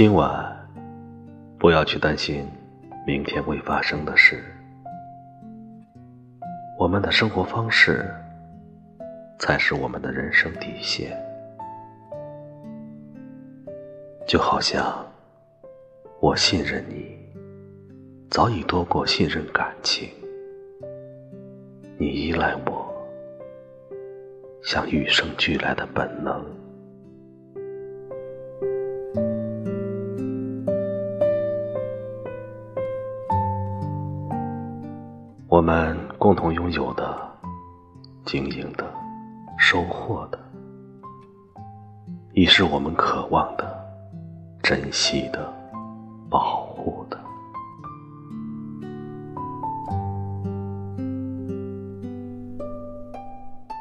今晚，不要去担心明天未发生的事。我们的生活方式，才是我们的人生底线。就好像，我信任你，早已多过信任感情。你依赖我，像与生俱来的本能。我们共同拥有的、经营的、收获的，已是我们渴望的、珍惜的、保护的。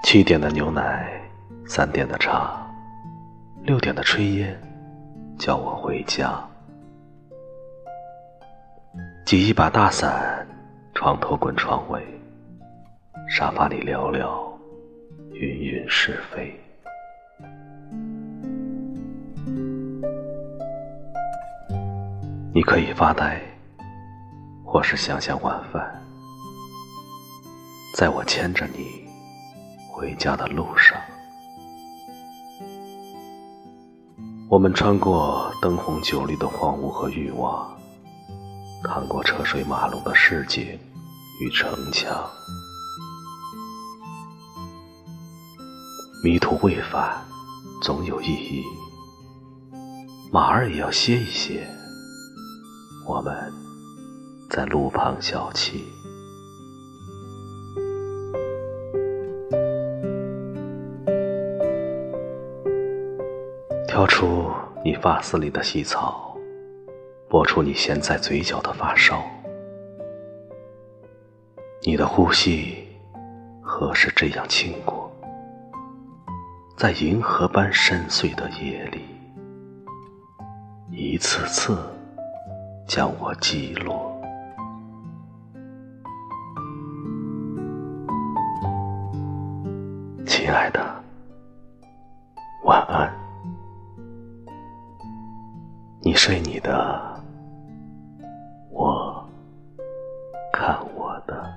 七点的牛奶，三点的茶，六点的炊烟，叫我回家。挤一把大伞。床头滚床尾，沙发里聊聊云云是非。你可以发呆，或是想想晚饭。在我牵着你回家的路上，我们穿过灯红酒绿的荒芜和欲望，看过车水马龙的市井。与城墙，迷途未返，总有意义。马儿也要歇一歇。我们在路旁小憩，挑出你发丝里的细草，拨出你衔在嘴角的发梢。你的呼吸何时这样轻过？在银河般深邃的夜里一次次将我击落。亲爱的晚安。你睡你的我看我的。